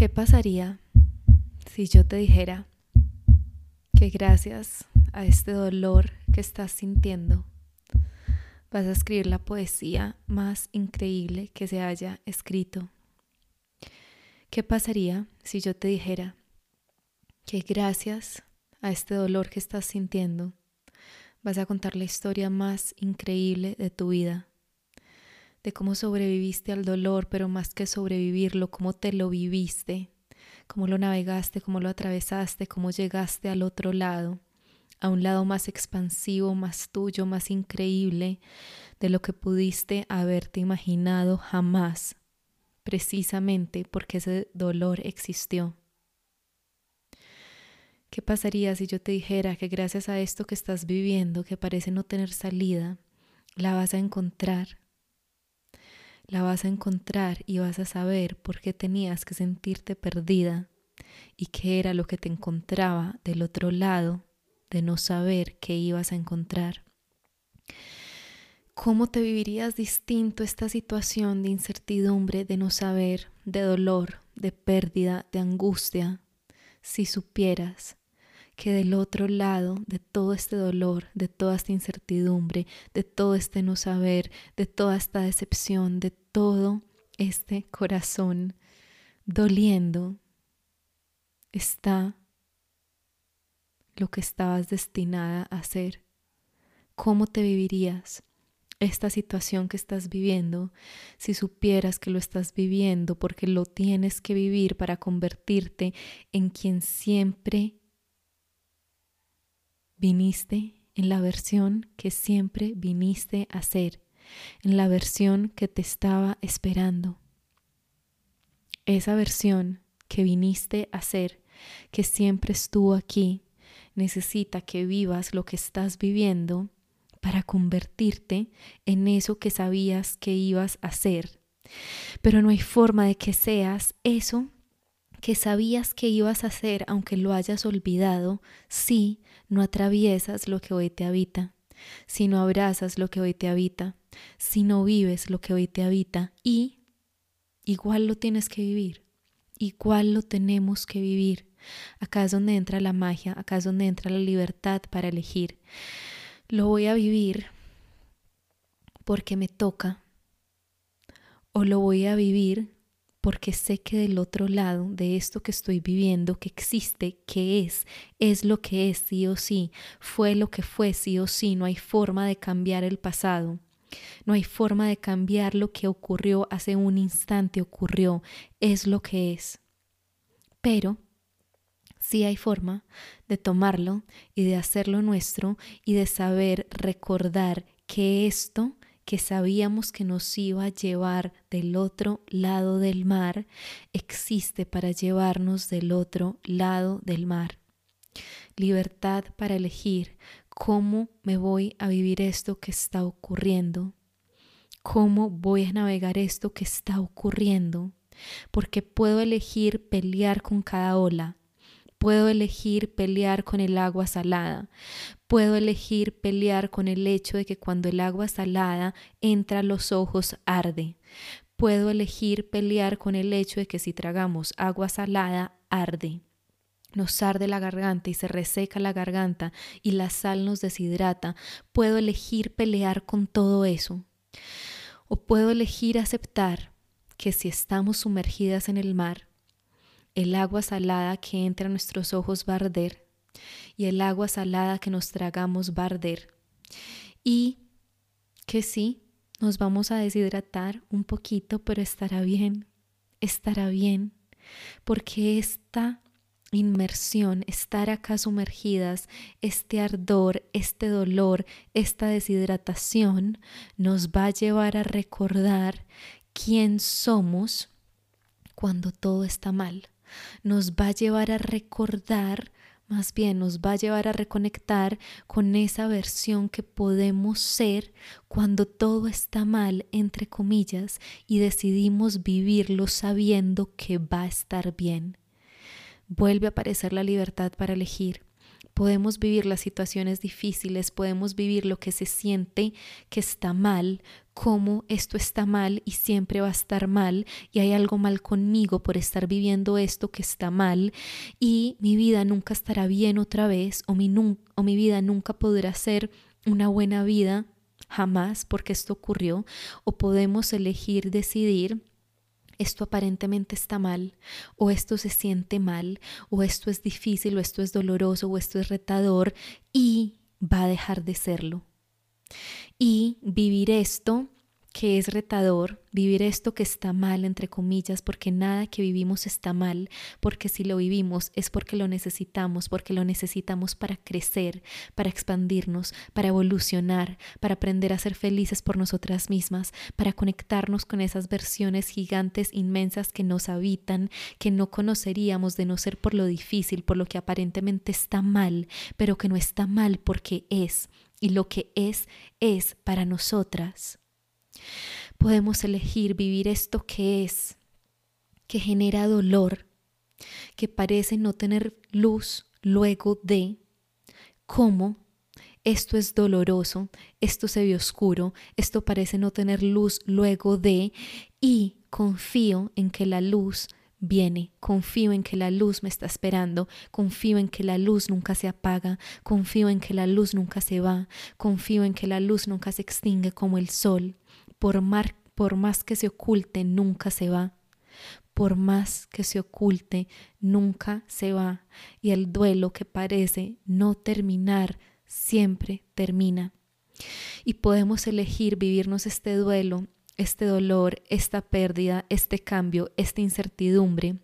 ¿Qué pasaría si yo te dijera que gracias a este dolor que estás sintiendo vas a escribir la poesía más increíble que se haya escrito? ¿Qué pasaría si yo te dijera que gracias a este dolor que estás sintiendo vas a contar la historia más increíble de tu vida? De cómo sobreviviste al dolor, pero más que sobrevivirlo, cómo te lo viviste, cómo lo navegaste, cómo lo atravesaste, cómo llegaste al otro lado, a un lado más expansivo, más tuyo, más increíble de lo que pudiste haberte imaginado jamás, precisamente porque ese dolor existió. ¿Qué pasaría si yo te dijera que gracias a esto que estás viviendo, que parece no tener salida, la vas a encontrar la vas a encontrar y vas a saber por qué tenías que sentirte perdida y qué era lo que te encontraba del otro lado de no saber qué ibas a encontrar. ¿Cómo te vivirías distinto esta situación de incertidumbre, de no saber, de dolor, de pérdida, de angustia, si supieras que del otro lado de todo este dolor, de toda esta incertidumbre, de todo este no saber, de toda esta decepción, de todo este corazón doliendo, está lo que estabas destinada a hacer. ¿Cómo te vivirías esta situación que estás viviendo si supieras que lo estás viviendo porque lo tienes que vivir para convertirte en quien siempre viniste en la versión que siempre viniste a ser, en la versión que te estaba esperando. Esa versión que viniste a ser, que siempre estuvo aquí, necesita que vivas lo que estás viviendo para convertirte en eso que sabías que ibas a ser. Pero no hay forma de que seas eso que sabías que ibas a hacer aunque lo hayas olvidado si no atraviesas lo que hoy te habita, si no abrazas lo que hoy te habita, si no vives lo que hoy te habita y igual lo tienes que vivir, igual lo tenemos que vivir. Acá es donde entra la magia, acá es donde entra la libertad para elegir. Lo voy a vivir porque me toca o lo voy a vivir porque sé que del otro lado de esto que estoy viviendo, que existe, que es, es lo que es sí o sí, fue lo que fue sí o sí, no hay forma de cambiar el pasado. No hay forma de cambiar lo que ocurrió hace un instante, ocurrió, es lo que es. Pero sí hay forma de tomarlo y de hacerlo nuestro y de saber recordar que esto que sabíamos que nos iba a llevar del otro lado del mar, existe para llevarnos del otro lado del mar. Libertad para elegir cómo me voy a vivir esto que está ocurriendo, cómo voy a navegar esto que está ocurriendo, porque puedo elegir pelear con cada ola, Puedo elegir pelear con el agua salada. Puedo elegir pelear con el hecho de que cuando el agua salada entra a los ojos arde. Puedo elegir pelear con el hecho de que si tragamos agua salada arde. Nos arde la garganta y se reseca la garganta y la sal nos deshidrata. Puedo elegir pelear con todo eso. O puedo elegir aceptar que si estamos sumergidas en el mar, el agua salada que entra a nuestros ojos va a arder y el agua salada que nos tragamos va a arder. Y que sí, nos vamos a deshidratar un poquito, pero estará bien, estará bien, porque esta inmersión, estar acá sumergidas, este ardor, este dolor, esta deshidratación, nos va a llevar a recordar quién somos cuando todo está mal nos va a llevar a recordar, más bien nos va a llevar a reconectar con esa versión que podemos ser cuando todo está mal, entre comillas, y decidimos vivirlo sabiendo que va a estar bien. Vuelve a aparecer la libertad para elegir podemos vivir las situaciones difíciles, podemos vivir lo que se siente que está mal, cómo esto está mal y siempre va a estar mal y hay algo mal conmigo por estar viviendo esto que está mal y mi vida nunca estará bien otra vez o mi, o mi vida nunca podrá ser una buena vida jamás porque esto ocurrió o podemos elegir decidir esto aparentemente está mal, o esto se siente mal, o esto es difícil, o esto es doloroso, o esto es retador, y va a dejar de serlo. Y vivir esto que es retador, vivir esto que está mal, entre comillas, porque nada que vivimos está mal, porque si lo vivimos es porque lo necesitamos, porque lo necesitamos para crecer, para expandirnos, para evolucionar, para aprender a ser felices por nosotras mismas, para conectarnos con esas versiones gigantes, inmensas que nos habitan, que no conoceríamos de no ser por lo difícil, por lo que aparentemente está mal, pero que no está mal porque es, y lo que es, es para nosotras. Podemos elegir vivir esto que es, que genera dolor, que parece no tener luz luego de, cómo esto es doloroso, esto se ve oscuro, esto parece no tener luz luego de, y confío en que la luz viene, confío en que la luz me está esperando, confío en que la luz nunca se apaga, confío en que la luz nunca se va, confío en que la luz nunca se extingue como el sol por, más que se oculte, nunca se va. Por más que se oculte, nunca se va. Y el duelo que parece no terminar, siempre termina. Y podemos elegir vivirnos este duelo, este dolor, esta pérdida, este cambio, esta incertidumbre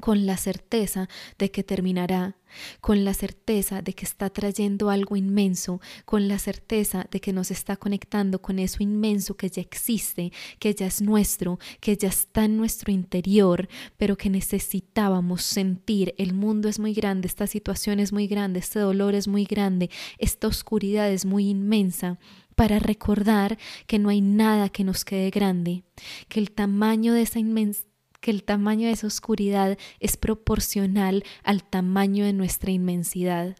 con la certeza de que terminará, con la certeza de que está trayendo algo inmenso, con la certeza de que nos está conectando con eso inmenso que ya existe, que ya es nuestro, que ya está en nuestro interior, pero que necesitábamos sentir. El mundo es muy grande, esta situación es muy grande, este dolor es muy grande, esta oscuridad es muy inmensa para recordar que no hay nada que nos quede grande, que el tamaño de esa inmensidad que el tamaño de esa oscuridad es proporcional al tamaño de nuestra inmensidad.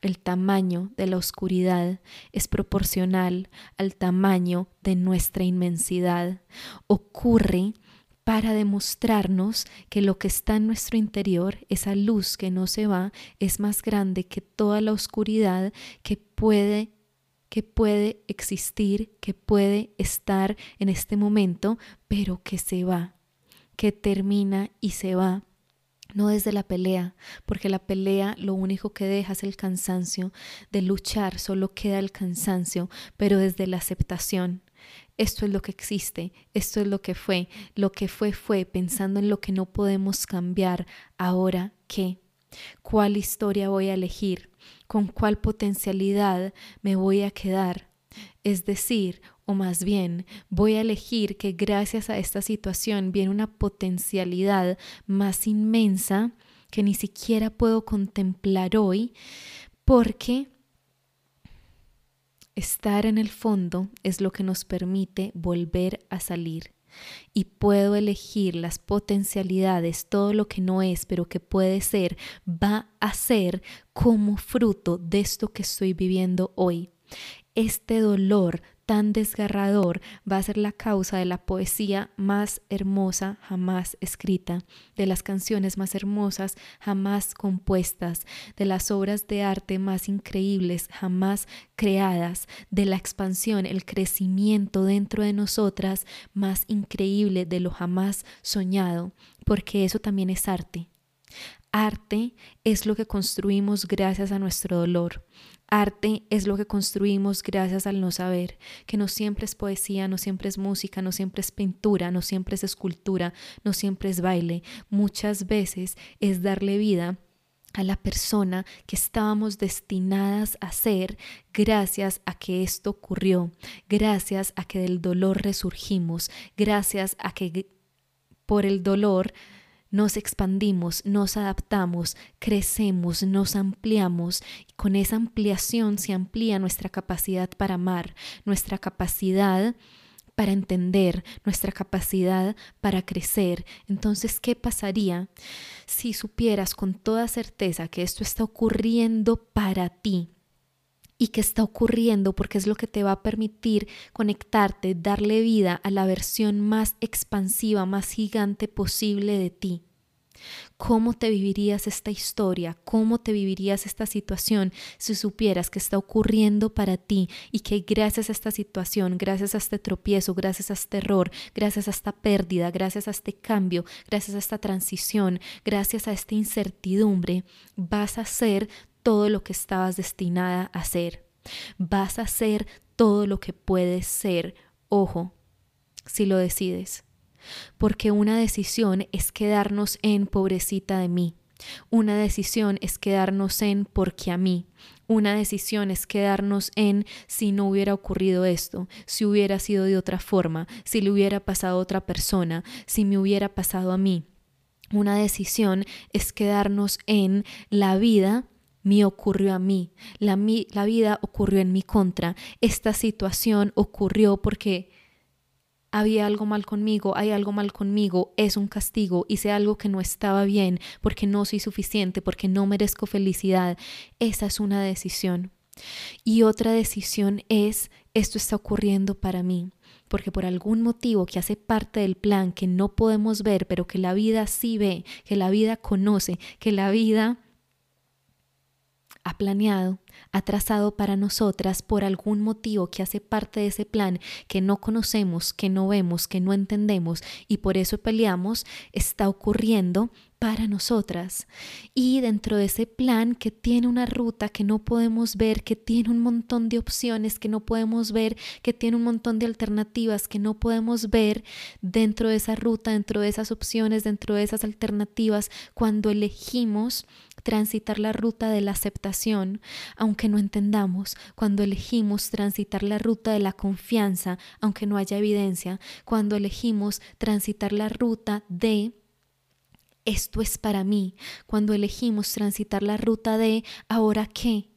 El tamaño de la oscuridad es proporcional al tamaño de nuestra inmensidad. Ocurre para demostrarnos que lo que está en nuestro interior, esa luz que no se va, es más grande que toda la oscuridad que puede que puede existir, que puede estar en este momento, pero que se va que termina y se va. No desde la pelea, porque la pelea lo único que deja es el cansancio. De luchar solo queda el cansancio, pero desde la aceptación. Esto es lo que existe, esto es lo que fue, lo que fue fue pensando en lo que no podemos cambiar. Ahora, ¿qué? ¿Cuál historia voy a elegir? ¿Con cuál potencialidad me voy a quedar? Es decir, o más bien voy a elegir que gracias a esta situación viene una potencialidad más inmensa que ni siquiera puedo contemplar hoy, porque estar en el fondo es lo que nos permite volver a salir. Y puedo elegir las potencialidades, todo lo que no es, pero que puede ser, va a ser como fruto de esto que estoy viviendo hoy. Este dolor tan desgarrador va a ser la causa de la poesía más hermosa jamás escrita, de las canciones más hermosas jamás compuestas, de las obras de arte más increíbles jamás creadas, de la expansión, el crecimiento dentro de nosotras más increíble de lo jamás soñado, porque eso también es arte. Arte es lo que construimos gracias a nuestro dolor. Arte es lo que construimos gracias al no saber, que no siempre es poesía, no siempre es música, no siempre es pintura, no siempre es escultura, no siempre es baile. Muchas veces es darle vida a la persona que estábamos destinadas a ser gracias a que esto ocurrió, gracias a que del dolor resurgimos, gracias a que por el dolor nos expandimos, nos adaptamos, crecemos, nos ampliamos. Y con esa ampliación se amplía nuestra capacidad para amar, nuestra capacidad para entender, nuestra capacidad para crecer. Entonces, ¿qué pasaría si supieras con toda certeza que esto está ocurriendo para ti? Y que está ocurriendo porque es lo que te va a permitir conectarte, darle vida a la versión más expansiva, más gigante posible de ti. ¿Cómo te vivirías esta historia? ¿Cómo te vivirías esta situación si supieras que está ocurriendo para ti y que gracias a esta situación, gracias a este tropiezo, gracias a este error, gracias a esta pérdida, gracias a este cambio, gracias a esta transición, gracias a esta incertidumbre, vas a ser todo lo que estabas destinada a ser. Vas a ser todo lo que puedes ser. Ojo, si lo decides. Porque una decisión es quedarnos en pobrecita de mí. Una decisión es quedarnos en porque a mí. Una decisión es quedarnos en si no hubiera ocurrido esto, si hubiera sido de otra forma, si le hubiera pasado a otra persona, si me hubiera pasado a mí. Una decisión es quedarnos en la vida me ocurrió a mí, la, la vida ocurrió en mi contra, esta situación ocurrió porque había algo mal conmigo, hay algo mal conmigo, es un castigo, hice algo que no estaba bien, porque no soy suficiente, porque no merezco felicidad. Esa es una decisión. Y otra decisión es, esto está ocurriendo para mí, porque por algún motivo que hace parte del plan que no podemos ver, pero que la vida sí ve, que la vida conoce, que la vida ha planeado, ha trazado para nosotras por algún motivo que hace parte de ese plan que no conocemos, que no vemos, que no entendemos y por eso peleamos, está ocurriendo para nosotras. Y dentro de ese plan que tiene una ruta que no podemos ver, que tiene un montón de opciones que no podemos ver, que tiene un montón de alternativas que no podemos ver, dentro de esa ruta, dentro de esas opciones, dentro de esas alternativas, cuando elegimos transitar la ruta de la aceptación, aunque no entendamos, cuando elegimos transitar la ruta de la confianza, aunque no haya evidencia, cuando elegimos transitar la ruta de esto es para mí, cuando elegimos transitar la ruta de ahora qué,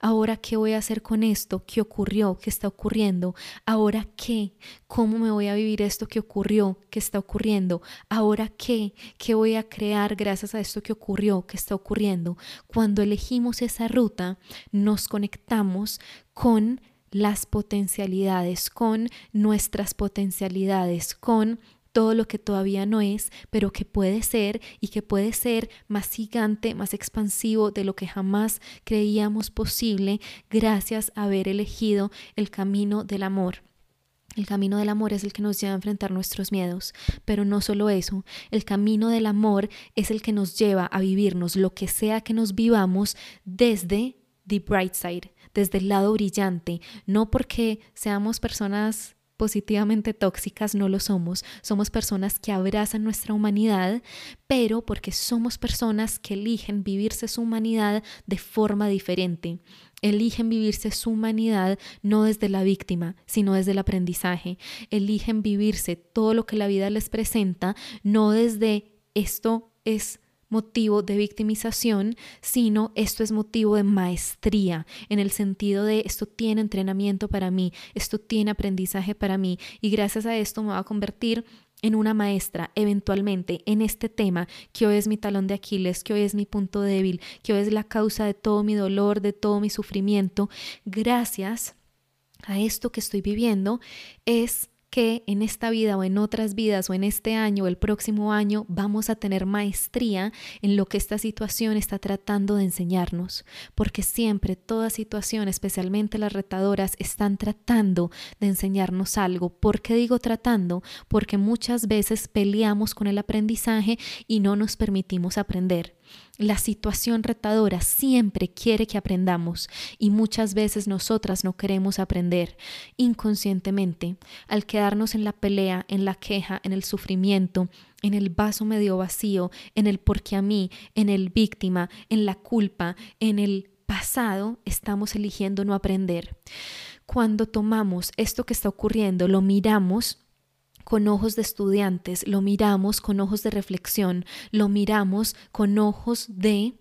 ahora qué voy a hacer con esto, qué ocurrió, qué está ocurriendo, ahora qué, cómo me voy a vivir esto que ocurrió, qué está ocurriendo, ahora qué, qué voy a crear gracias a esto que ocurrió, qué está ocurriendo. Cuando elegimos esa ruta, nos conectamos con las potencialidades, con nuestras potencialidades, con todo lo que todavía no es, pero que puede ser y que puede ser más gigante, más expansivo de lo que jamás creíamos posible gracias a haber elegido el camino del amor. El camino del amor es el que nos lleva a enfrentar nuestros miedos, pero no solo eso, el camino del amor es el que nos lleva a vivirnos lo que sea que nos vivamos desde the bright side, desde el lado brillante, no porque seamos personas positivamente tóxicas no lo somos, somos personas que abrazan nuestra humanidad, pero porque somos personas que eligen vivirse su humanidad de forma diferente. Eligen vivirse su humanidad no desde la víctima, sino desde el aprendizaje. Eligen vivirse todo lo que la vida les presenta, no desde esto es motivo de victimización, sino esto es motivo de maestría, en el sentido de esto tiene entrenamiento para mí, esto tiene aprendizaje para mí y gracias a esto me va a convertir en una maestra eventualmente en este tema que hoy es mi talón de Aquiles, que hoy es mi punto débil, que hoy es la causa de todo mi dolor, de todo mi sufrimiento, gracias a esto que estoy viviendo es que en esta vida o en otras vidas o en este año o el próximo año vamos a tener maestría en lo que esta situación está tratando de enseñarnos, porque siempre toda situación, especialmente las retadoras, están tratando de enseñarnos algo. ¿Por qué digo tratando? Porque muchas veces peleamos con el aprendizaje y no nos permitimos aprender. La situación retadora siempre quiere que aprendamos y muchas veces nosotras no queremos aprender inconscientemente. Al quedarnos en la pelea, en la queja, en el sufrimiento, en el vaso medio vacío, en el porque a mí, en el víctima, en la culpa, en el pasado, estamos eligiendo no aprender. Cuando tomamos esto que está ocurriendo, lo miramos, con ojos de estudiantes, lo miramos con ojos de reflexión, lo miramos con ojos de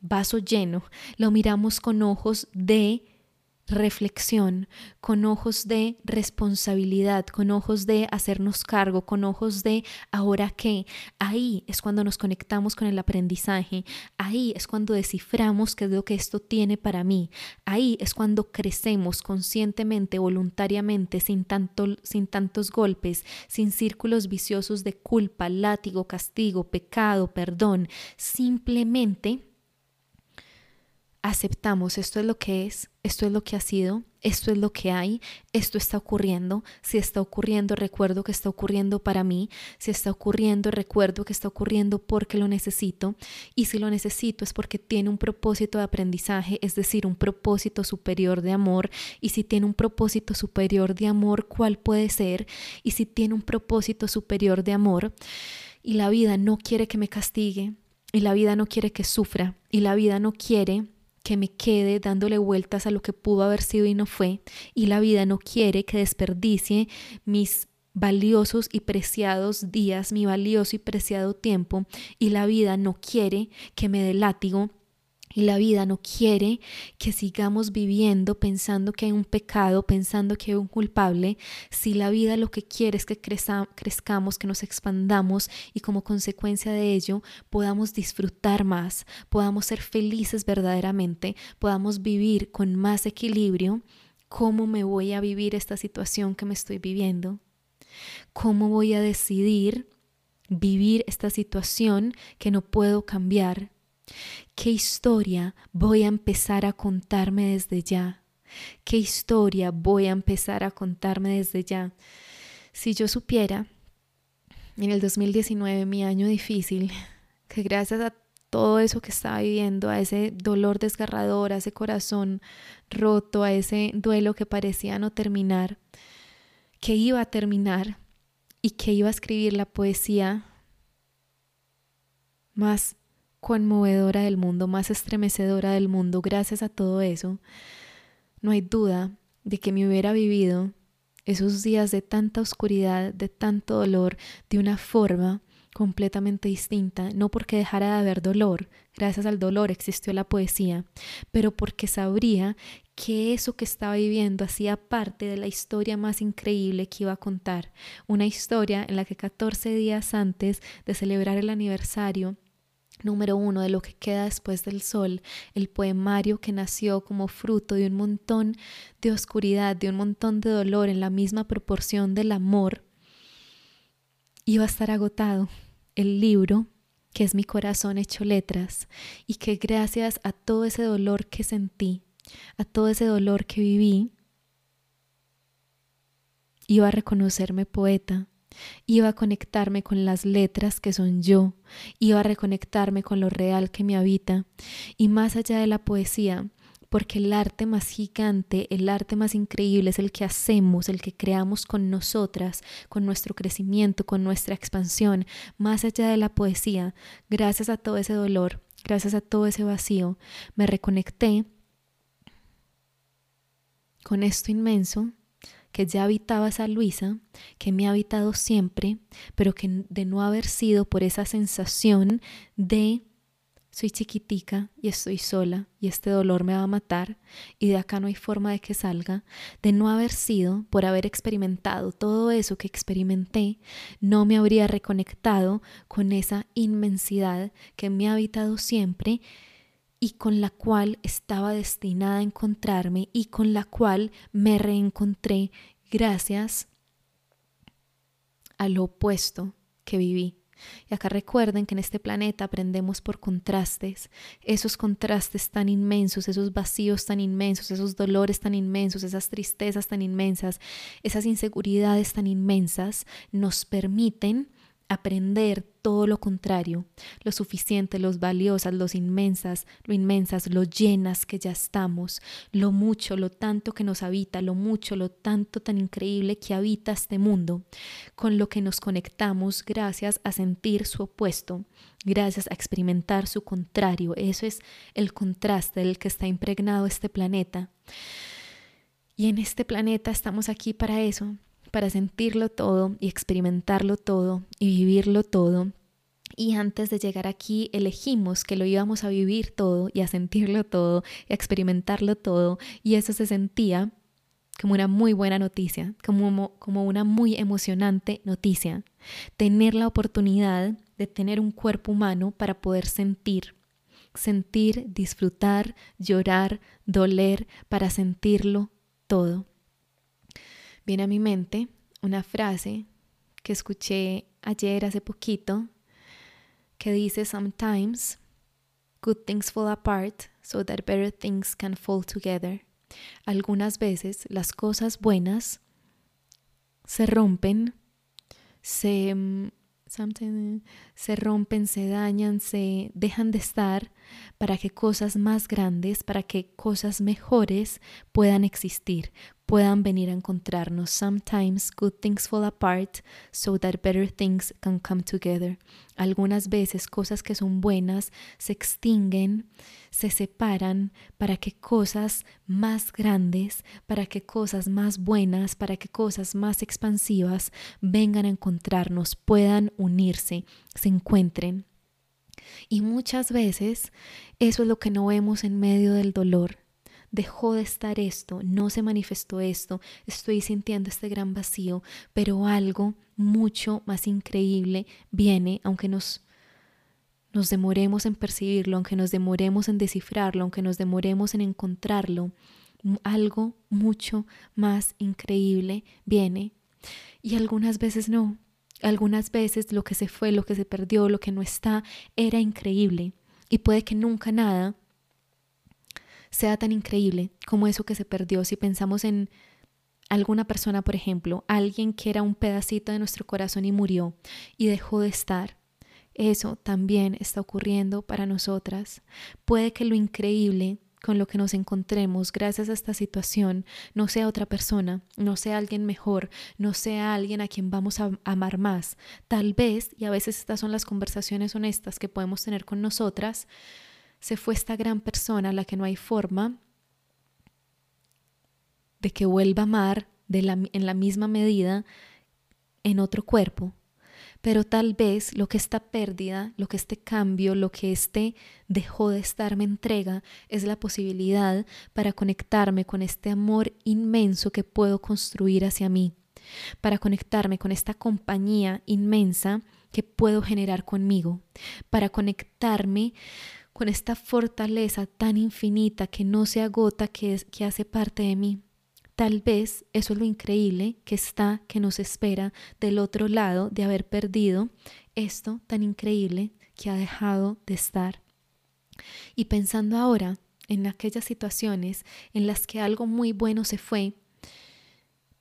vaso lleno, lo miramos con ojos de reflexión, con ojos de responsabilidad, con ojos de hacernos cargo, con ojos de ahora qué. Ahí es cuando nos conectamos con el aprendizaje, ahí es cuando desciframos qué es lo que esto tiene para mí, ahí es cuando crecemos conscientemente, voluntariamente, sin, tanto, sin tantos golpes, sin círculos viciosos de culpa, látigo, castigo, pecado, perdón, simplemente aceptamos esto es lo que es, esto es lo que ha sido, esto es lo que hay, esto está ocurriendo, si está ocurriendo recuerdo que está ocurriendo para mí, si está ocurriendo recuerdo que está ocurriendo porque lo necesito y si lo necesito es porque tiene un propósito de aprendizaje, es decir, un propósito superior de amor y si tiene un propósito superior de amor, ¿cuál puede ser? Y si tiene un propósito superior de amor y la vida no quiere que me castigue, y la vida no quiere que sufra, y la vida no quiere que me quede dándole vueltas a lo que pudo haber sido y no fue, y la vida no quiere que desperdicie mis valiosos y preciados días, mi valioso y preciado tiempo, y la vida no quiere que me dé látigo y la vida no quiere que sigamos viviendo pensando que hay un pecado, pensando que hay un culpable. Si la vida lo que quiere es que crezcamos, que nos expandamos y como consecuencia de ello podamos disfrutar más, podamos ser felices verdaderamente, podamos vivir con más equilibrio, ¿cómo me voy a vivir esta situación que me estoy viviendo? ¿Cómo voy a decidir vivir esta situación que no puedo cambiar? ¿Qué historia voy a empezar a contarme desde ya? ¿Qué historia voy a empezar a contarme desde ya? Si yo supiera en el 2019, mi año difícil, que gracias a todo eso que estaba viviendo, a ese dolor desgarrador, a ese corazón roto, a ese duelo que parecía no terminar, que iba a terminar y que iba a escribir la poesía más conmovedora del mundo, más estremecedora del mundo, gracias a todo eso, no hay duda de que me hubiera vivido esos días de tanta oscuridad, de tanto dolor, de una forma completamente distinta, no porque dejara de haber dolor, gracias al dolor existió la poesía, pero porque sabría que eso que estaba viviendo hacía parte de la historia más increíble que iba a contar, una historia en la que 14 días antes de celebrar el aniversario Número uno, de lo que queda después del sol, el poemario que nació como fruto de un montón de oscuridad, de un montón de dolor en la misma proporción del amor, iba a estar agotado. El libro, que es mi corazón hecho letras, y que gracias a todo ese dolor que sentí, a todo ese dolor que viví, iba a reconocerme poeta, Iba a conectarme con las letras que son yo, iba a reconectarme con lo real que me habita. Y más allá de la poesía, porque el arte más gigante, el arte más increíble es el que hacemos, el que creamos con nosotras, con nuestro crecimiento, con nuestra expansión, más allá de la poesía, gracias a todo ese dolor, gracias a todo ese vacío, me reconecté con esto inmenso que ya habitaba esa Luisa, que me ha habitado siempre, pero que de no haber sido por esa sensación de soy chiquitica y estoy sola y este dolor me va a matar y de acá no hay forma de que salga, de no haber sido por haber experimentado todo eso que experimenté, no me habría reconectado con esa inmensidad que me ha habitado siempre y con la cual estaba destinada a encontrarme y con la cual me reencontré gracias a lo opuesto que viví. Y acá recuerden que en este planeta aprendemos por contrastes, esos contrastes tan inmensos, esos vacíos tan inmensos, esos dolores tan inmensos, esas tristezas tan inmensas, esas inseguridades tan inmensas, nos permiten aprender todo lo contrario, lo suficiente, los valiosas, los inmensas, lo inmensas, lo llenas que ya estamos, lo mucho, lo tanto que nos habita, lo mucho, lo tanto tan increíble que habita este mundo, con lo que nos conectamos gracias a sentir su opuesto, gracias a experimentar su contrario. Eso es el contraste del que está impregnado este planeta. Y en este planeta estamos aquí para eso, para sentirlo todo y experimentarlo todo y vivirlo todo Y antes de llegar aquí elegimos que lo íbamos a vivir todo y a sentirlo todo y a experimentarlo todo y eso se sentía como una muy buena noticia, como, como una muy emocionante noticia. Tener la oportunidad de tener un cuerpo humano para poder sentir, sentir, disfrutar, llorar, doler, para sentirlo todo. Viene a mi mente una frase que escuché ayer hace poquito que dice sometimes good things fall apart so that better things can fall together. Algunas veces las cosas buenas se rompen, se, mm, se rompen, se dañan, se dejan de estar para que cosas más grandes, para que cosas mejores puedan existir, puedan venir a encontrarnos. Sometimes good things fall apart so that better things can come together. Algunas veces cosas que son buenas se extinguen, se separan para que cosas más grandes, para que cosas más buenas, para que cosas más expansivas vengan a encontrarnos, puedan unirse, se encuentren. Y muchas veces eso es lo que no vemos en medio del dolor dejó de estar esto, no se manifestó esto, estoy sintiendo este gran vacío, pero algo mucho más increíble viene, aunque nos nos demoremos en percibirlo, aunque nos demoremos en descifrarlo, aunque nos demoremos en encontrarlo, algo mucho más increíble viene. Y algunas veces no. Algunas veces lo que se fue, lo que se perdió, lo que no está, era increíble. Y puede que nunca nada sea tan increíble como eso que se perdió si pensamos en alguna persona, por ejemplo, alguien que era un pedacito de nuestro corazón y murió y dejó de estar. Eso también está ocurriendo para nosotras. Puede que lo increíble con lo que nos encontremos gracias a esta situación no sea otra persona, no sea alguien mejor, no sea alguien a quien vamos a amar más. Tal vez, y a veces estas son las conversaciones honestas que podemos tener con nosotras, se fue esta gran persona a la que no hay forma de que vuelva a amar en la misma medida en otro cuerpo. Pero tal vez lo que esta pérdida, lo que este cambio, lo que este dejó de estar me entrega es la posibilidad para conectarme con este amor inmenso que puedo construir hacia mí, para conectarme con esta compañía inmensa que puedo generar conmigo, para conectarme con esta fortaleza tan infinita que no se agota, que, es, que hace parte de mí. Tal vez eso es lo increíble que está, que nos espera del otro lado de haber perdido esto tan increíble que ha dejado de estar. Y pensando ahora en aquellas situaciones en las que algo muy bueno se fue,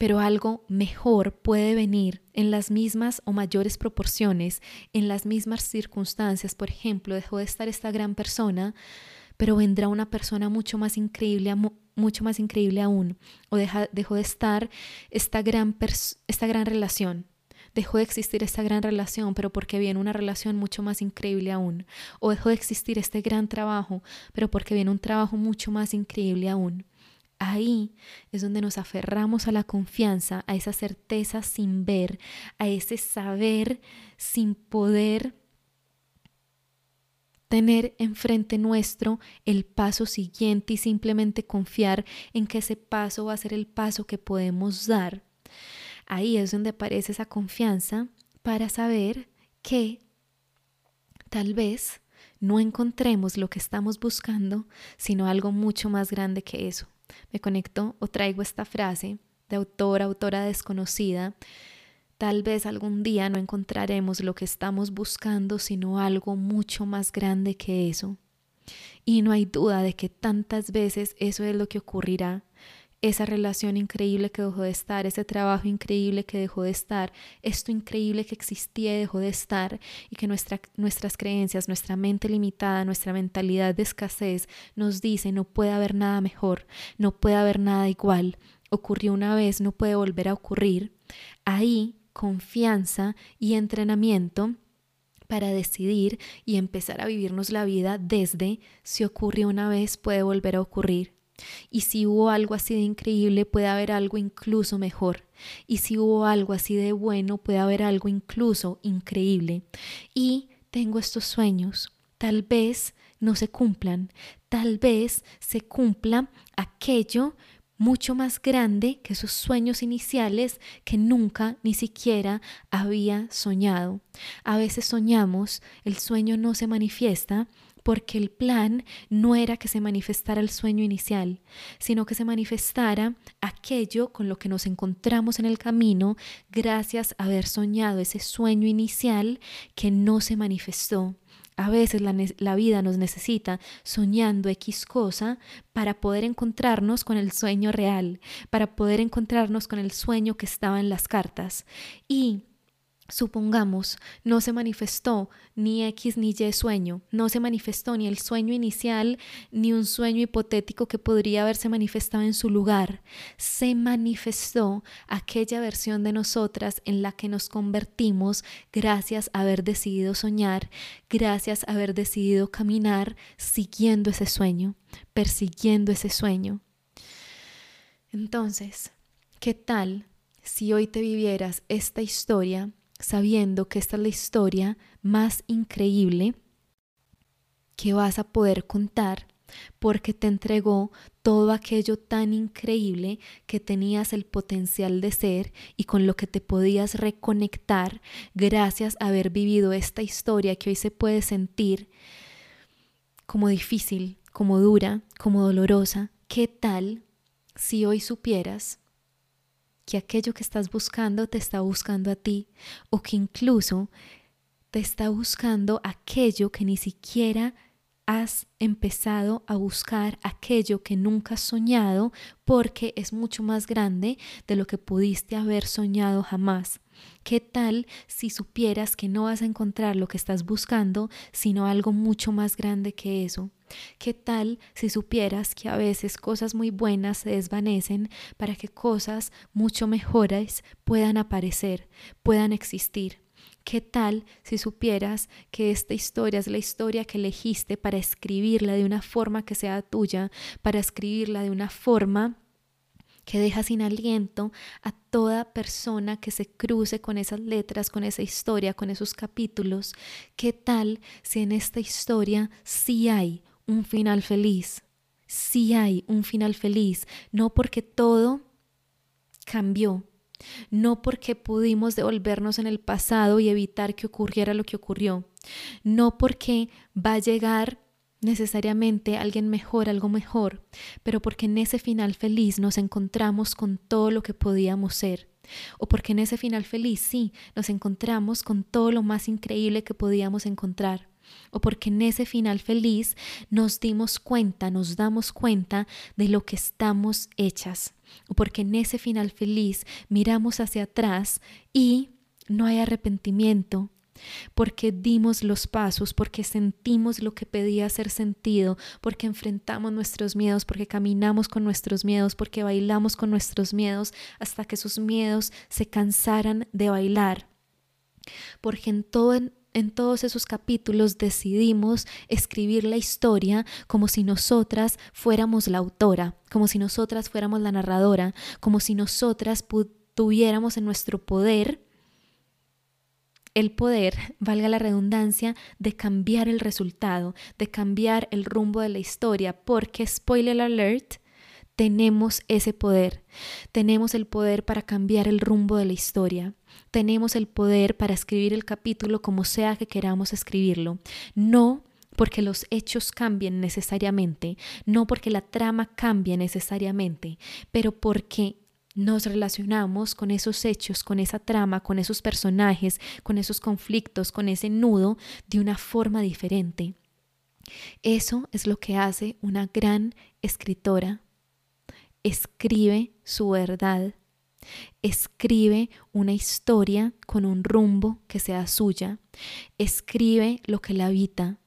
pero algo mejor puede venir en las mismas o mayores proporciones, en las mismas circunstancias. Por ejemplo, dejó de estar esta gran persona, pero vendrá una persona mucho más increíble, mucho más increíble aún. O dejó de estar esta gran, esta gran relación. Dejó de existir esta gran relación, pero porque viene una relación mucho más increíble aún. O dejó de existir este gran trabajo, pero porque viene un trabajo mucho más increíble aún. Ahí es donde nos aferramos a la confianza, a esa certeza sin ver, a ese saber sin poder tener enfrente nuestro el paso siguiente y simplemente confiar en que ese paso va a ser el paso que podemos dar. Ahí es donde aparece esa confianza para saber que tal vez no encontremos lo que estamos buscando, sino algo mucho más grande que eso me conecto o traigo esta frase de autora, autora desconocida. Tal vez algún día no encontraremos lo que estamos buscando, sino algo mucho más grande que eso. Y no hay duda de que tantas veces eso es lo que ocurrirá esa relación increíble que dejó de estar, ese trabajo increíble que dejó de estar, esto increíble que existía y dejó de estar y que nuestra, nuestras creencias, nuestra mente limitada, nuestra mentalidad de escasez nos dice no puede haber nada mejor, no puede haber nada igual, ocurrió una vez, no puede volver a ocurrir. Ahí confianza y entrenamiento para decidir y empezar a vivirnos la vida desde si ocurrió una vez puede volver a ocurrir y si hubo algo así de increíble, puede haber algo incluso mejor. Y si hubo algo así de bueno, puede haber algo incluso increíble. Y tengo estos sueños, tal vez no se cumplan, tal vez se cumpla aquello mucho más grande que sus sueños iniciales que nunca ni siquiera había soñado. A veces soñamos, el sueño no se manifiesta porque el plan no era que se manifestara el sueño inicial, sino que se manifestara aquello con lo que nos encontramos en el camino gracias a haber soñado ese sueño inicial que no se manifestó. A veces la, vida nos necesita soñando X cosa para poder encontrarnos con el sueño real, para poder encontrarnos con el sueño que estaba en las cartas. Y Supongamos, no se manifestó ni X ni Y sueño, no se manifestó ni el sueño inicial ni un sueño hipotético que podría haberse manifestado en su lugar. Se manifestó aquella versión de nosotras en la que nos convertimos gracias a haber decidido soñar, gracias a haber decidido caminar siguiendo ese sueño, persiguiendo ese sueño. Entonces, ¿qué tal si hoy te vivieras esta historia? Sabiendo que esta es la historia más increíble que vas a poder contar porque te entregó todo aquello tan increíble que tenías el potencial de ser y con lo que te podías reconectar gracias a haber vivido esta historia que hoy se puede sentir como difícil, como dura, como dolorosa. ¿Qué tal si hoy supieras que aquello que estás buscando te está buscando a ti o que incluso te está buscando aquello que ni siquiera has empezado a buscar aquello que nunca has soñado porque es mucho más grande de lo que pudiste haber soñado jamás. ¿Qué tal si supieras que no vas a encontrar lo que estás buscando, sino algo mucho más grande que eso? ¿Qué tal si supieras que a veces cosas muy buenas se desvanecen para que cosas mucho mejores puedan aparecer, puedan existir? ¿Qué tal si supieras que esta historia es la historia que elegiste para escribirla de una forma que sea tuya, para escribirla de una forma que deja sin aliento a toda persona que se cruce con esas letras, con esa historia, con esos capítulos. ¿Qué tal si en esta historia sí hay un final feliz? Sí hay un final feliz, no porque todo cambió, no porque pudimos devolvernos en el pasado y evitar que ocurriera lo que ocurrió, no porque va a llegar necesariamente alguien mejor, algo mejor, pero porque en ese final feliz nos encontramos con todo lo que podíamos ser. O porque en ese final feliz sí nos encontramos con todo lo más increíble que podíamos encontrar. O porque en ese final feliz nos dimos cuenta, nos damos cuenta de lo que estamos hechas. Porque en ese final feliz miramos hacia atrás y no hay arrepentimiento, porque dimos los pasos, porque sentimos lo que pedía ser sentido, porque enfrentamos nuestros miedos, porque caminamos con nuestros miedos, porque bailamos con nuestros miedos hasta que sus miedos se cansaran de bailar. Porque en todo en todos esos capítulos decidimos escribir la historia como si nosotras fuéramos la autora, como si nosotras fuéramos la narradora, como si nosotras tuviéramos en nuestro poder el poder, valga la redundancia, de cambiar el resultado, de cambiar el rumbo de la historia, porque, spoiler alert, tenemos ese poder. Tenemos el poder para cambiar el rumbo de la historia. Tenemos el poder para escribir el capítulo como sea que queramos escribirlo. No porque los hechos cambien necesariamente, no porque la trama cambie necesariamente, pero porque nos relacionamos con esos hechos, con esa trama, con esos personajes, con esos conflictos, con ese nudo de una forma diferente. Eso es lo que hace una gran escritora. Escribe su verdad. Escribe una historia con un rumbo que sea suya. Escribe lo que la habita.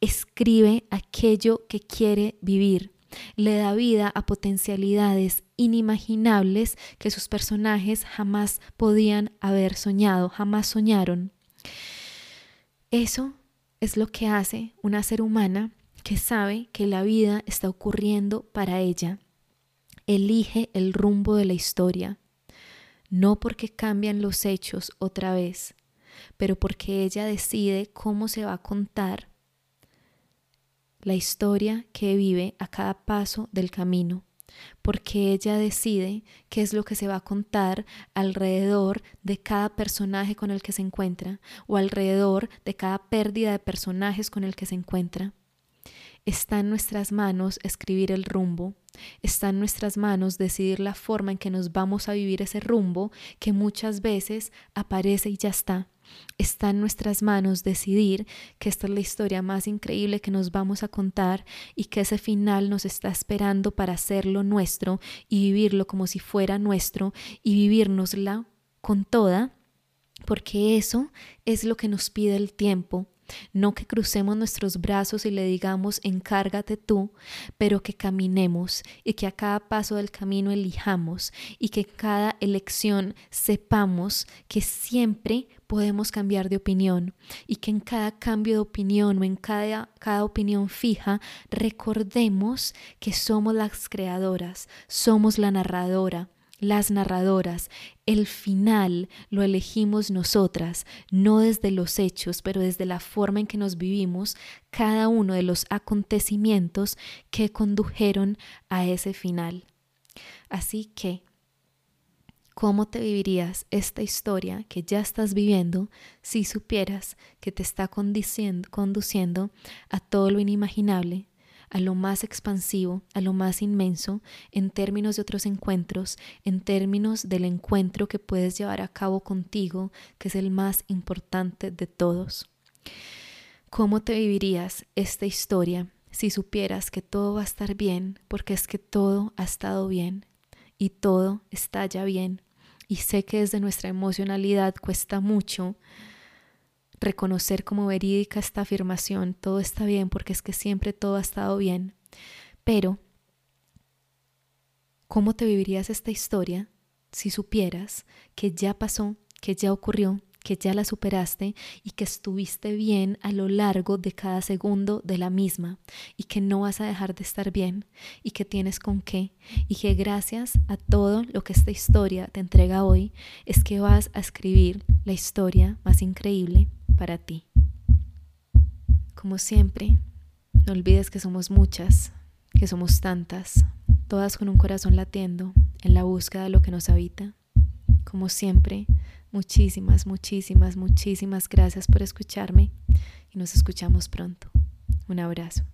Escribe aquello que quiere vivir le da vida a potencialidades inimaginables que sus personajes jamás podían haber soñado, jamás soñaron. Eso es lo que hace una ser humana que sabe que la vida está ocurriendo para ella. Elige el rumbo de la historia, no porque cambian los hechos otra vez, pero porque ella decide cómo se va a contar la historia que vive a cada paso del camino, porque ella decide qué es lo que se va a contar alrededor de cada personaje con el que se encuentra o alrededor de cada pérdida de personajes con el que se encuentra. Está en nuestras manos escribir el rumbo, está en nuestras manos decidir la forma en que nos vamos a vivir ese rumbo que muchas veces aparece y ya está. Está en nuestras manos decidir que esta es la historia más increíble que nos vamos a contar y que ese final nos está esperando para hacerlo nuestro y vivirlo como si fuera nuestro y vivírnosla con toda, porque eso es lo que nos pide el tiempo no que crucemos nuestros brazos y le digamos encárgate tú, pero que caminemos y que a cada paso del camino elijamos y que cada elección sepamos que siempre podemos cambiar de opinión y que en cada cambio de opinión o en cada, cada opinión fija recordemos que somos las creadoras, somos la narradora, las narradoras, el final lo elegimos nosotras, no desde los hechos, pero desde la forma en que nos vivimos cada uno de los acontecimientos que condujeron a ese final. Así que, ¿cómo te vivirías esta historia que ya estás viviendo si supieras que te está conduciendo a todo lo inimaginable a lo más expansivo, a lo más inmenso, en términos de otros encuentros, en términos del encuentro que puedes llevar a cabo contigo, que es el más importante de todos. ¿Cómo te vivirías esta historia si supieras que todo va a estar bien, porque es que todo ha estado bien y todo está ya bien? Y sé que desde nuestra emocionalidad cuesta mucho reconocer como verídica esta afirmación, todo está bien porque es que siempre todo ha estado bien. Pero, ¿cómo te vivirías esta historia si supieras que ya pasó, que ya ocurrió, que ya la superaste y que estuviste bien a lo largo de cada segundo de la misma y que no vas a dejar de estar bien y que tienes con qué y que gracias a todo lo que esta historia te entrega hoy es que vas a escribir la historia más increíble para ti. Como siempre, no olvides que somos muchas, que somos tantas, todas con un corazón latiendo en la búsqueda de lo que nos habita. Como siempre, muchísimas, muchísimas, muchísimas gracias por escucharme y nos escuchamos pronto. Un abrazo.